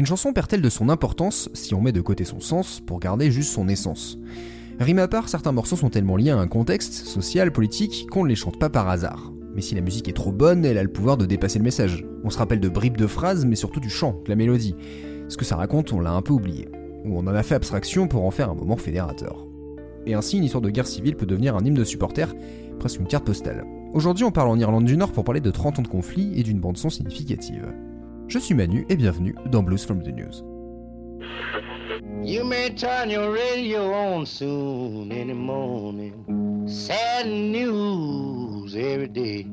Une chanson perd-elle de son importance si on met de côté son sens pour garder juste son essence? Rime à part, certains morceaux sont tellement liés à un contexte social, politique, qu'on ne les chante pas par hasard. Mais si la musique est trop bonne, elle a le pouvoir de dépasser le message. On se rappelle de bribes de phrases, mais surtout du chant, de la mélodie. Ce que ça raconte, on l'a un peu oublié. Ou on en a fait abstraction pour en faire un moment fédérateur. Et ainsi, une histoire de guerre civile peut devenir un hymne de supporters, presque une carte postale. Aujourd'hui, on parle en Irlande du Nord pour parler de 30 ans de conflit et d'une bande-son significative. Je suis Manu et bienvenue dans Blues from the News. You may turn your radio on soon in the morning. Sad news every day.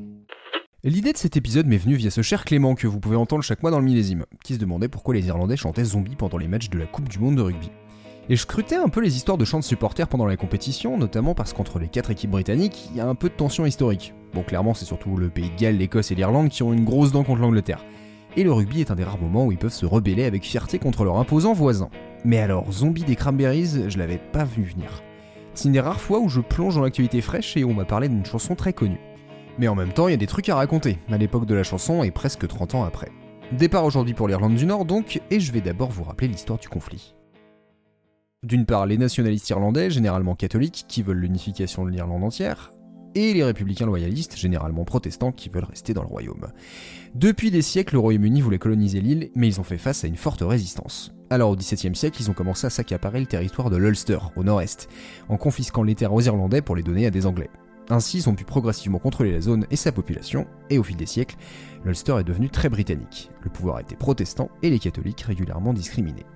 L'idée de cet épisode m'est venue via ce cher Clément que vous pouvez entendre chaque mois dans le millésime, qui se demandait pourquoi les Irlandais chantaient zombies pendant les matchs de la Coupe du Monde de rugby. Et je scrutais un peu les histoires de chants de supporters pendant la compétition, notamment parce qu'entre les quatre équipes britanniques, il y a un peu de tension historique. Bon, clairement, c'est surtout le pays de Galles, l'Écosse et l'Irlande qui ont une grosse dent contre l'Angleterre et le rugby est un des rares moments où ils peuvent se rebeller avec fierté contre leur imposant voisin. Mais alors, Zombie des Cranberries, je l'avais pas vu venir. C'est une des rares fois où je plonge dans l'actualité fraîche et on m'a parlé d'une chanson très connue. Mais en même temps, il y a des trucs à raconter, à l'époque de la chanson et presque 30 ans après. Départ aujourd'hui pour l'Irlande du Nord donc, et je vais d'abord vous rappeler l'histoire du conflit. D'une part, les nationalistes irlandais, généralement catholiques, qui veulent l'unification de l'Irlande entière, et les républicains loyalistes, généralement protestants, qui veulent rester dans le royaume. Depuis des siècles, le Royaume-Uni voulait coloniser l'île, mais ils ont fait face à une forte résistance. Alors au XVIIe siècle, ils ont commencé à s'accaparer le territoire de l'Ulster, au nord-est, en confisquant les terres aux Irlandais pour les donner à des Anglais. Ainsi, ils ont pu progressivement contrôler la zone et sa population, et au fil des siècles, l'Ulster est devenu très britannique. Le pouvoir été protestant et les catholiques régulièrement discriminés.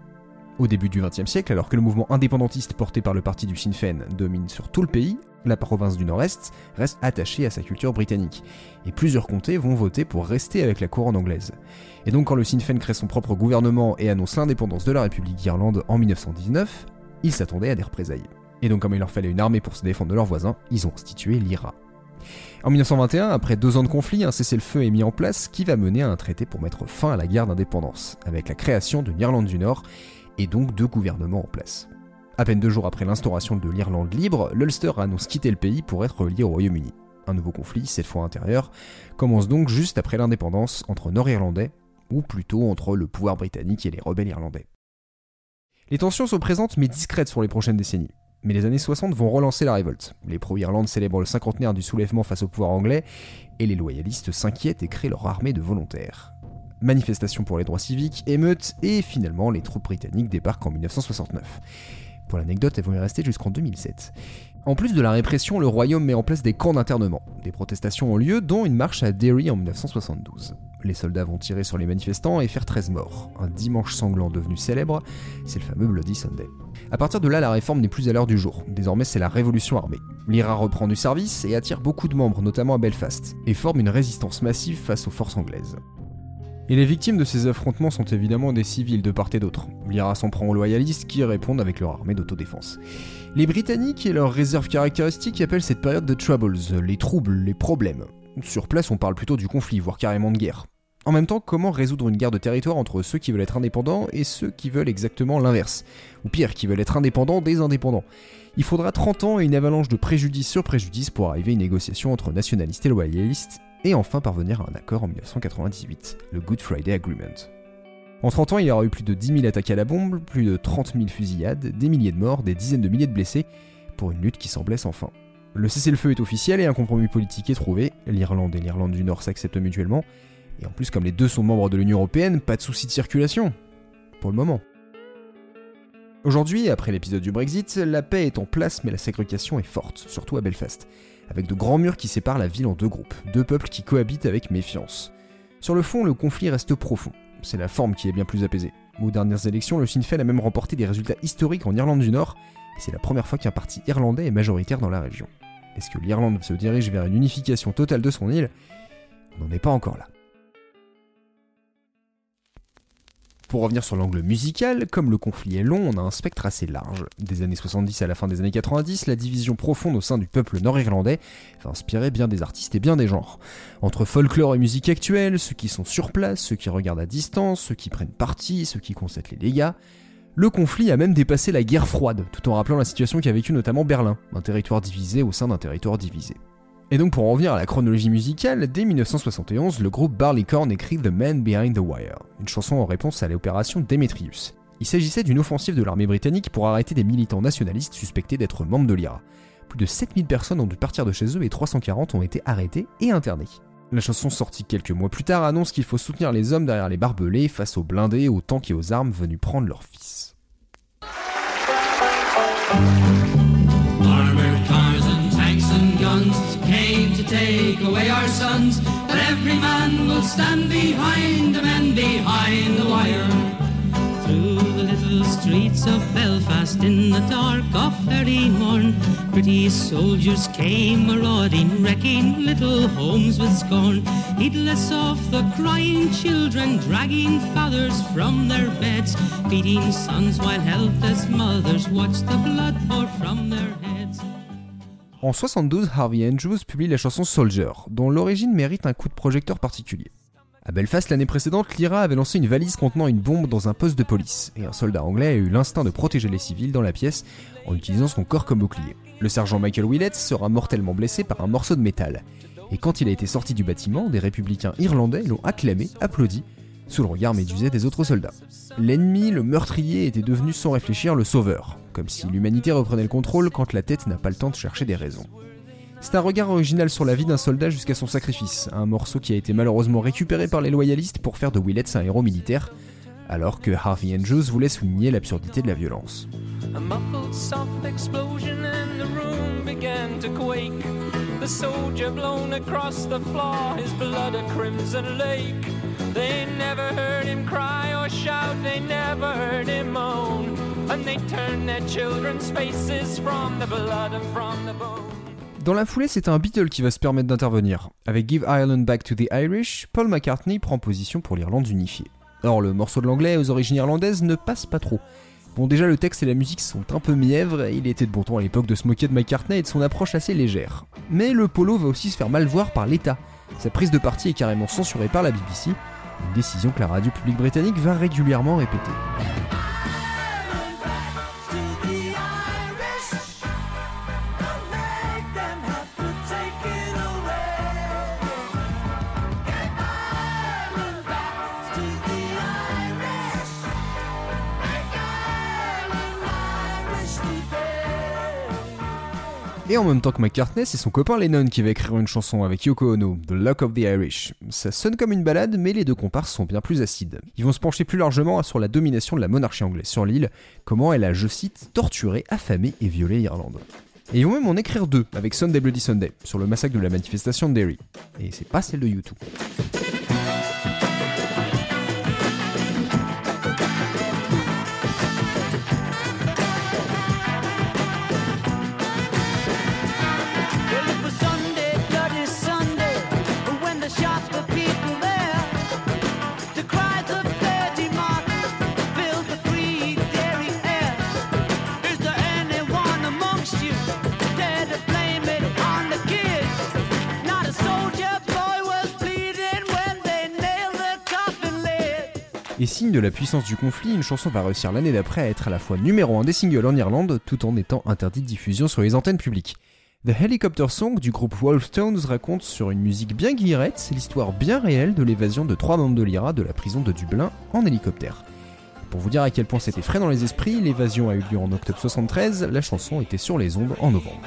Au début du XXe siècle, alors que le mouvement indépendantiste porté par le parti du Sinn Féin domine sur tout le pays, la province du Nord-Est reste attachée à sa culture britannique, et plusieurs comtés vont voter pour rester avec la couronne anglaise. Et donc quand le Sinn Féin crée son propre gouvernement et annonce l'indépendance de la République d'Irlande en 1919, ils s'attendaient à des représailles. Et donc comme il leur fallait une armée pour se défendre de leurs voisins, ils ont institué l'IRA. En 1921, après deux ans de conflit, un cessez-le-feu est mis en place qui va mener à un traité pour mettre fin à la guerre d'indépendance, avec la création de l'Irlande du Nord et donc deux gouvernements en place. À peine deux jours après l'instauration de l'Irlande libre, l'Ulster annonce quitter le pays pour être relié au Royaume-Uni. Un nouveau conflit, cette fois intérieur, commence donc juste après l'indépendance entre Nord-Irlandais, ou plutôt entre le pouvoir britannique et les rebelles irlandais. Les tensions sont présentes mais discrètes sur les prochaines décennies. Mais les années 60 vont relancer la révolte. Les pro-Irlande célèbrent le cinquantenaire du soulèvement face au pouvoir anglais, et les loyalistes s'inquiètent et créent leur armée de volontaires. Manifestations pour les droits civiques, émeutes, et finalement les troupes britanniques débarquent en 1969. Pour l'anecdote, elles vont y rester jusqu'en 2007. En plus de la répression, le royaume met en place des camps d'internement. Des protestations ont lieu, dont une marche à Derry en 1972. Les soldats vont tirer sur les manifestants et faire 13 morts. Un dimanche sanglant devenu célèbre, c'est le fameux Bloody Sunday. A partir de là, la réforme n'est plus à l'heure du jour. Désormais, c'est la révolution armée. L'IRA reprend du service et attire beaucoup de membres, notamment à Belfast, et forme une résistance massive face aux forces anglaises. Et les victimes de ces affrontements sont évidemment des civils de part et d'autre. L'IRA s'en prend aux loyalistes qui répondent avec leur armée d'autodéfense. Les Britanniques et leurs réserves caractéristiques appellent cette période de troubles, les troubles, les problèmes. Sur place, on parle plutôt du conflit, voire carrément de guerre. En même temps, comment résoudre une guerre de territoire entre ceux qui veulent être indépendants et ceux qui veulent exactement l'inverse? Ou pire, qui veulent être indépendants des indépendants? Il faudra 30 ans et une avalanche de préjudice sur préjudice pour arriver à une négociation entre nationalistes et loyalistes, et enfin parvenir à un accord en 1998, le Good Friday Agreement. En 30 ans, il y aura eu plus de 10 000 attaques à la bombe, plus de 30 000 fusillades, des milliers de morts, des dizaines de milliers de blessés, pour une lutte qui semblait sans fin. Le cessez-le-feu est officiel et un compromis politique est trouvé, l'Irlande et l'Irlande du Nord s'acceptent mutuellement, et en plus comme les deux sont membres de l'Union Européenne, pas de soucis de circulation. Pour le moment. Aujourd'hui, après l'épisode du Brexit, la paix est en place mais la ségrégation est forte, surtout à Belfast avec de grands murs qui séparent la ville en deux groupes, deux peuples qui cohabitent avec méfiance. Sur le fond, le conflit reste profond, c'est la forme qui est bien plus apaisée. Aux dernières élections, le Sinn Féin a même remporté des résultats historiques en Irlande du Nord, et c'est la première fois qu'un parti irlandais est majoritaire dans la région. Est-ce que l'Irlande se dirige vers une unification totale de son île? On n'en est pas encore là. Pour revenir sur l'angle musical, comme le conflit est long, on a un spectre assez large. Des années 70 à la fin des années 90, la division profonde au sein du peuple nord-irlandais va inspirer bien des artistes et bien des genres. Entre folklore et musique actuelle, ceux qui sont sur place, ceux qui regardent à distance, ceux qui prennent parti, ceux qui constatent les dégâts, le conflit a même dépassé la guerre froide, tout en rappelant la situation qu'a vécu notamment Berlin, un territoire divisé au sein d'un territoire divisé. Et donc pour en revenir à la chronologie musicale, dès 1971, le groupe Barleycorn écrit The Man Behind the Wire, une chanson en réponse à l'opération Demetrius. Il s'agissait d'une offensive de l'armée britannique pour arrêter des militants nationalistes suspectés d'être membres de l'IRA. Plus de 7000 personnes ont dû partir de chez eux et 340 ont été arrêtés et internés. La chanson sortie quelques mois plus tard annonce qu'il faut soutenir les hommes derrière les barbelés face aux blindés, aux tanks et aux armes venus prendre leurs fils. Take away our sons, but every man will stand behind the men behind the wire. Through the little streets of Belfast in the dark of early morn, pretty soldiers came marauding, wrecking little homes with scorn, heedless of the crying children, dragging fathers from their beds, beating sons while helpless mothers watched the blood pour from their heads. En 72, Harvey Andrews publie la chanson Soldier, dont l'origine mérite un coup de projecteur particulier. À Belfast l'année précédente, l'IRA avait lancé une valise contenant une bombe dans un poste de police, et un soldat anglais a eu l'instinct de protéger les civils dans la pièce en utilisant son corps comme bouclier. Le sergent Michael Willett sera mortellement blessé par un morceau de métal, et quand il a été sorti du bâtiment, des républicains irlandais l'ont acclamé, applaudi, sous le regard médusé des autres soldats. L'ennemi, le meurtrier, était devenu sans réfléchir le sauveur, comme si l'humanité reprenait le contrôle quand la tête n'a pas le temps de chercher des raisons. C'est un regard original sur la vie d'un soldat jusqu'à son sacrifice, un morceau qui a été malheureusement récupéré par les loyalistes pour faire de Willets un héros militaire, alors que Harvey Andrews voulait souligner l'absurdité de la violence. Dans la foulée, c'est un Beatle qui va se permettre d'intervenir. Avec Give Ireland Back to the Irish, Paul McCartney prend position pour l'Irlande unifiée. Or, le morceau de l'anglais aux origines irlandaises ne passe pas trop. Bon, déjà, le texte et la musique sont un peu mièvres, il était de bon ton à l'époque de se moquer de McCartney et de son approche assez légère. Mais le polo va aussi se faire mal voir par l'État. Sa prise de parti est carrément censurée par la BBC, une décision que la radio publique britannique va régulièrement répéter. Et en même temps que McCartney, c'est son copain Lennon qui va écrire une chanson avec Yoko Ono, The Luck of the Irish. Ça sonne comme une balade, mais les deux comparses sont bien plus acides. Ils vont se pencher plus largement sur la domination de la monarchie anglaise sur l'île, comment elle a, je cite, torturé, affamé et violé l'Irlande. Et ils vont même en écrire deux, avec Sunday Bloody Sunday, sur le massacre de la manifestation de Derry. Et c'est pas celle de YouTube. De la puissance du conflit, une chanson va réussir l'année d'après à être à la fois numéro 1 des singles en Irlande tout en étant interdite de diffusion sur les antennes publiques. The Helicopter Song du groupe Wolfstones raconte sur une musique bien guillerette l'histoire bien réelle de l'évasion de trois membres de l'IRA de la prison de Dublin en hélicoptère. Pour vous dire à quel point c'était frais dans les esprits, l'évasion a eu lieu en octobre 73, la chanson était sur les ondes en novembre.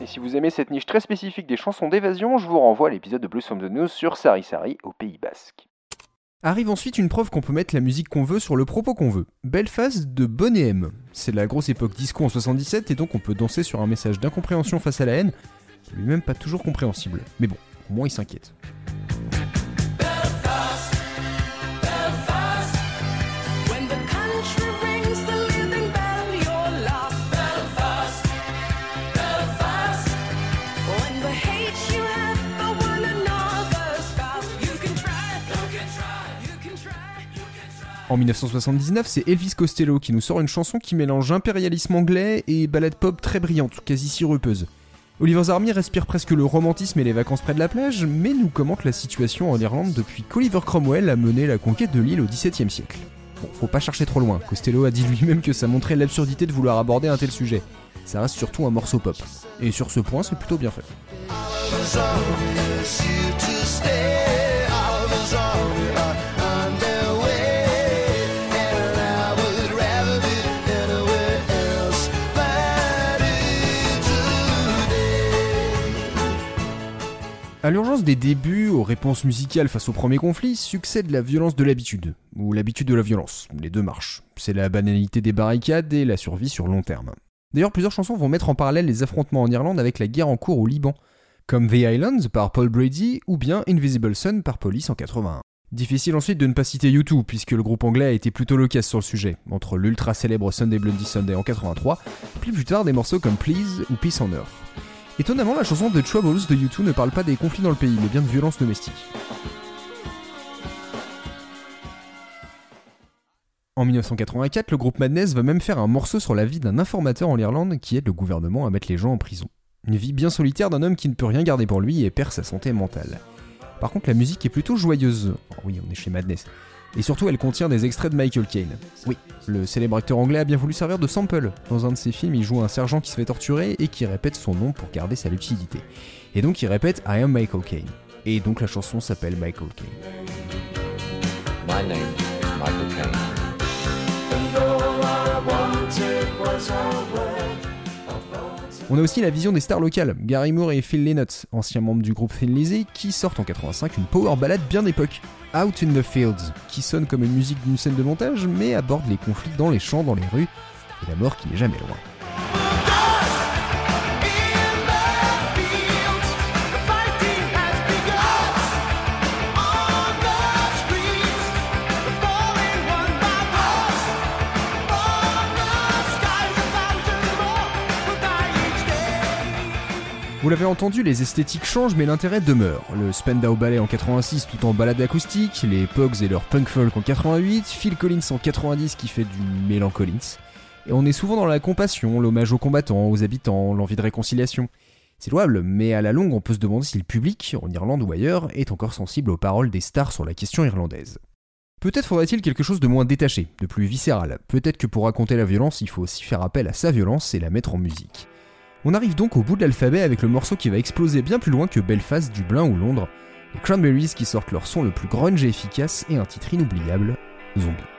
Et si vous aimez cette niche très spécifique des chansons d'évasion, je vous renvoie à l'épisode de Blues from the News sur Sari Sari au Pays Basque. Arrive ensuite une preuve qu'on peut mettre la musique qu'on veut sur le propos qu'on veut. Belfast de Bonnet M. C'est la grosse époque disco en 77 et donc on peut danser sur un message d'incompréhension face à la haine, lui-même pas toujours compréhensible. Mais bon, au moins il s'inquiète. En 1979, c'est Elvis Costello qui nous sort une chanson qui mélange impérialisme anglais et ballade pop très brillante, quasi sirupeuse. Oliver's Army respire presque le romantisme et les vacances près de la plage, mais nous commente la situation en Irlande depuis qu'Oliver Cromwell a mené la conquête de l'île au XVIIe siècle. Bon, faut pas chercher trop loin, Costello a dit lui-même que ça montrait l'absurdité de vouloir aborder un tel sujet. Ça reste surtout un morceau pop. Et sur ce point, c'est plutôt bien fait. À l'urgence des débuts, aux réponses musicales face au premier conflit, succède la violence de l'habitude, ou l'habitude de la violence, les deux marches. C'est la banalité des barricades et la survie sur long terme. D'ailleurs, plusieurs chansons vont mettre en parallèle les affrontements en Irlande avec la guerre en cours au Liban, comme The Islands par Paul Brady ou bien Invisible Sun par Police en 81. Difficile ensuite de ne pas citer U2, puisque le groupe anglais a été plutôt loquace sur le sujet, entre l'ultra célèbre Sunday Bloody Sunday en 83, puis plus tard des morceaux comme Please ou Peace on Earth. Étonnamment, la chanson The Troubles de U2 ne parle pas des conflits dans le pays, mais bien de violences domestiques. En 1984, le groupe Madness va même faire un morceau sur la vie d'un informateur en Irlande qui aide le gouvernement à mettre les gens en prison. Une vie bien solitaire d'un homme qui ne peut rien garder pour lui et perd sa santé mentale. Par contre, la musique est plutôt joyeuse. Oh oui, on est chez Madness. Et surtout, elle contient des extraits de Michael Caine. Oui, le célèbre acteur anglais a bien voulu servir de sample. Dans un de ses films, il joue un sergent qui se fait torturer et qui répète son nom pour garder sa lucidité. Et donc il répète I am Michael Caine. Et donc la chanson s'appelle Michael Caine. My name is Michael Caine. On a aussi la vision des stars locales, Gary Moore et Phil Lynott, anciens membres du groupe Thin Lizzy, qui sortent en 85 une power ballade bien d'époque, Out in the Fields, qui sonne comme une musique d'une scène de montage, mais aborde les conflits dans les champs, dans les rues, et la mort qui n'est jamais loin. Vous l'avez entendu, les esthétiques changent mais l'intérêt demeure. Le Spendau Ballet en 86 tout en balade acoustique, les Pogs et leur punk folk en 88, Phil Collins en 90 qui fait du Mélan Collins. Et on est souvent dans la compassion, l'hommage aux combattants, aux habitants, l'envie de réconciliation. C'est louable, mais à la longue on peut se demander si le public, en Irlande ou ailleurs, est encore sensible aux paroles des stars sur la question irlandaise. Peut-être faudrait-il quelque chose de moins détaché, de plus viscéral. Peut-être que pour raconter la violence, il faut aussi faire appel à sa violence et la mettre en musique. On arrive donc au bout de l'alphabet avec le morceau qui va exploser bien plus loin que Belfast, Dublin ou Londres, les Cranberries qui sortent leur son le plus grunge et efficace et un titre inoubliable, Zombie.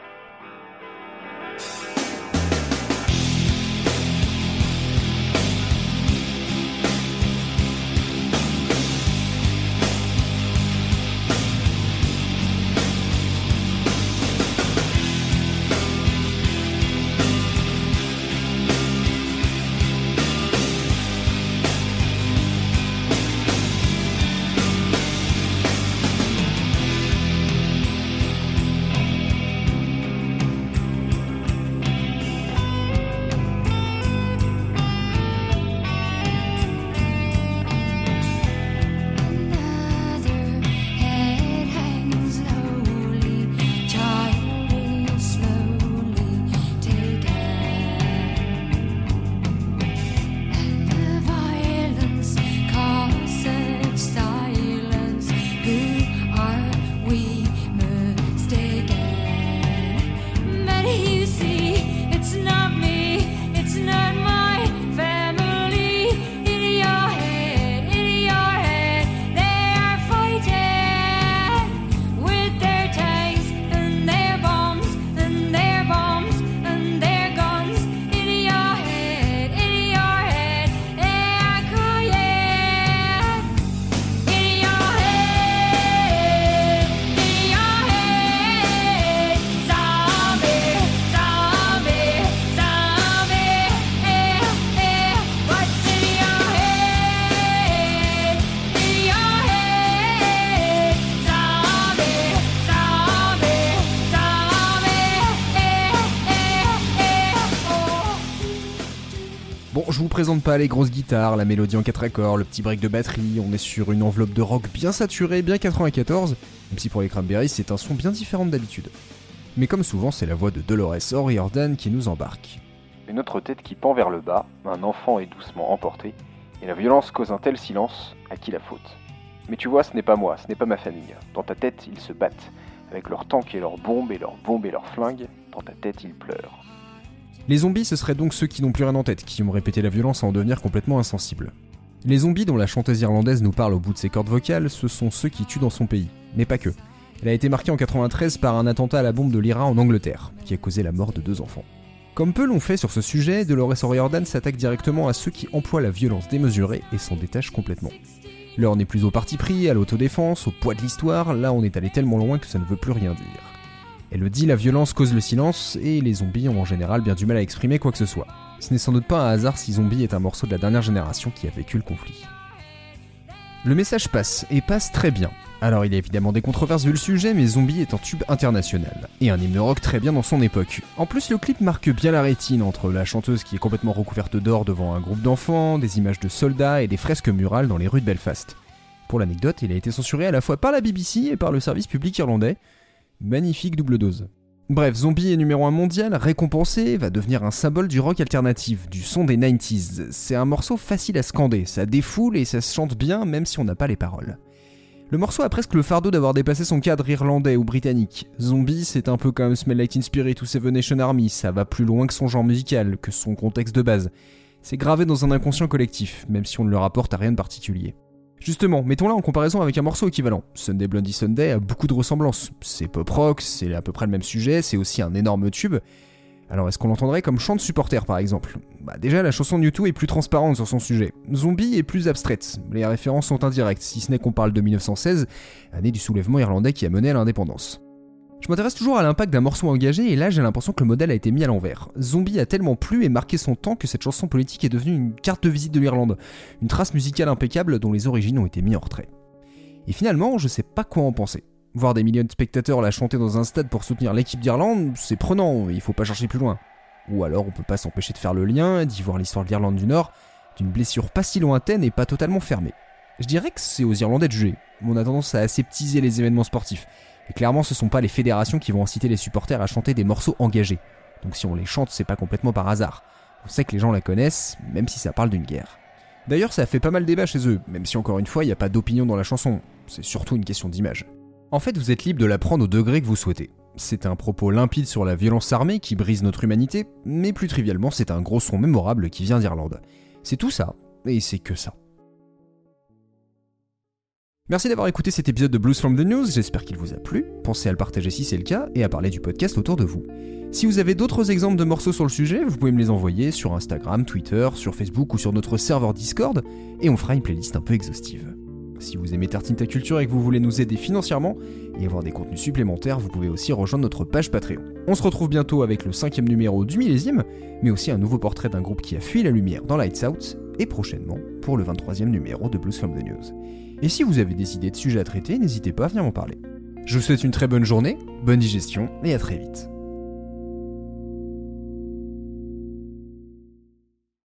Présente pas les grosses guitares, la mélodie en 4 accords, le petit break de batterie, on est sur une enveloppe de rock bien saturée, bien 94, même si pour les Cranberries c'est un son bien différent d'habitude. Mais comme souvent c'est la voix de Dolores O'Riordan qui nous embarque. Une autre tête qui pend vers le bas, un enfant est doucement emporté, Et la violence cause un tel silence, à qui la faute Mais tu vois, ce n'est pas moi, ce n'est pas ma famille. Dans ta tête, ils se battent. Avec leurs tanks et leurs bombes et leurs bombes et leurs flingues, dans ta tête, ils pleurent. Les zombies, ce seraient donc ceux qui n'ont plus rien en tête, qui ont répété la violence à en devenir complètement insensibles. Les zombies dont la chanteuse irlandaise nous parle au bout de ses cordes vocales, ce sont ceux qui tuent dans son pays, mais pas que. Elle a été marquée en 93 par un attentat à la bombe de l'IRA en Angleterre, qui a causé la mort de deux enfants. Comme peu l'ont fait sur ce sujet, Dolores O'Riordan s'attaque directement à ceux qui emploient la violence démesurée et s'en détachent complètement. L'heure n'est plus au parti pris, à l'autodéfense, au poids de l'histoire, là on est allé tellement loin que ça ne veut plus rien dire. Elle le dit, la violence cause le silence, et les zombies ont en général bien du mal à exprimer quoi que ce soit. Ce n'est sans doute pas un hasard si Zombie est un morceau de la dernière génération qui a vécu le conflit. Le message passe, et passe très bien. Alors il y a évidemment des controverses vu le sujet, mais Zombie est un tube international, et un hymne rock très bien dans son époque. En plus le clip marque bien la rétine entre la chanteuse qui est complètement recouverte d'or devant un groupe d'enfants, des images de soldats et des fresques murales dans les rues de Belfast. Pour l'anecdote, il a été censuré à la fois par la BBC et par le service public irlandais. Magnifique double dose. Bref, Zombie est numéro 1 mondial, récompensé, va devenir un symbole du rock alternatif, du son des 90s. C'est un morceau facile à scander, ça défoule et ça se chante bien même si on n'a pas les paroles. Le morceau a presque le fardeau d'avoir dépassé son cadre irlandais ou britannique. Zombie, c'est un peu comme Smell Like Teen ou Seven Nation Army, ça va plus loin que son genre musical, que son contexte de base. C'est gravé dans un inconscient collectif, même si on ne le rapporte à rien de particulier. Justement, mettons-la en comparaison avec un morceau équivalent. Sunday Blondie Sunday a beaucoup de ressemblances. C'est pop rock, c'est à peu près le même sujet, c'est aussi un énorme tube, alors est-ce qu'on l'entendrait comme chant de supporter par exemple? Bah déjà la chanson de YouTube est plus transparente sur son sujet. Zombie est plus abstraite, les références sont indirectes, si ce n'est qu'on parle de 1916, année du soulèvement irlandais qui a mené à l'indépendance. Je m'intéresse toujours à l'impact d'un morceau engagé et là j'ai l'impression que le modèle a été mis à l'envers. Zombie a tellement plu et marqué son temps que cette chanson politique est devenue une carte de visite de l'Irlande, une trace musicale impeccable dont les origines ont été mises en retrait. Et finalement, je sais pas quoi en penser. Voir des millions de spectateurs la chanter dans un stade pour soutenir l'équipe d'Irlande, c'est prenant, il faut pas chercher plus loin. Ou alors on peut pas s'empêcher de faire le lien, d'y voir l'histoire de l'Irlande du Nord, d'une blessure pas si lointaine et pas totalement fermée. Je dirais que c'est aux Irlandais de juger. On a tendance à aseptiser les événements sportifs. Et clairement, ce sont pas les fédérations qui vont inciter les supporters à chanter des morceaux engagés. Donc si on les chante, c'est pas complètement par hasard. On sait que les gens la connaissent, même si ça parle d'une guerre. D'ailleurs, ça a fait pas mal débat chez eux, même si encore une fois, il n'y a pas d'opinion dans la chanson. C'est surtout une question d'image. En fait, vous êtes libre de la prendre au degré que vous souhaitez. C'est un propos limpide sur la violence armée qui brise notre humanité, mais plus trivialement, c'est un gros son mémorable qui vient d'Irlande. C'est tout ça, et c'est que ça. Merci d'avoir écouté cet épisode de Blues from the News, j'espère qu'il vous a plu. Pensez à le partager si c'est le cas et à parler du podcast autour de vous. Si vous avez d'autres exemples de morceaux sur le sujet, vous pouvez me les envoyer sur Instagram, Twitter, sur Facebook ou sur notre serveur Discord, et on fera une playlist un peu exhaustive. Si vous aimez Tartine ta culture et que vous voulez nous aider financièrement et avoir des contenus supplémentaires, vous pouvez aussi rejoindre notre page Patreon. On se retrouve bientôt avec le cinquième numéro du millésime, mais aussi un nouveau portrait d'un groupe qui a fui la lumière dans Lights Out, et prochainement pour le 23e numéro de Blues from the News. Et si vous avez des idées de sujets à traiter, n'hésitez pas à venir m'en parler. Je vous souhaite une très bonne journée, bonne digestion et à très vite.